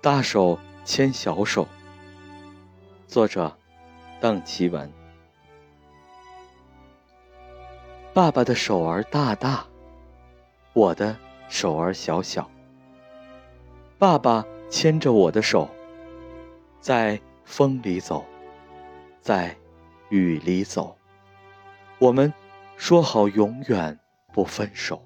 大手牵小手。作者邓奇文。爸爸的手儿大大，我的手儿小小。爸爸牵着我的手，在风里走，在雨里走，我们说好永远不分手。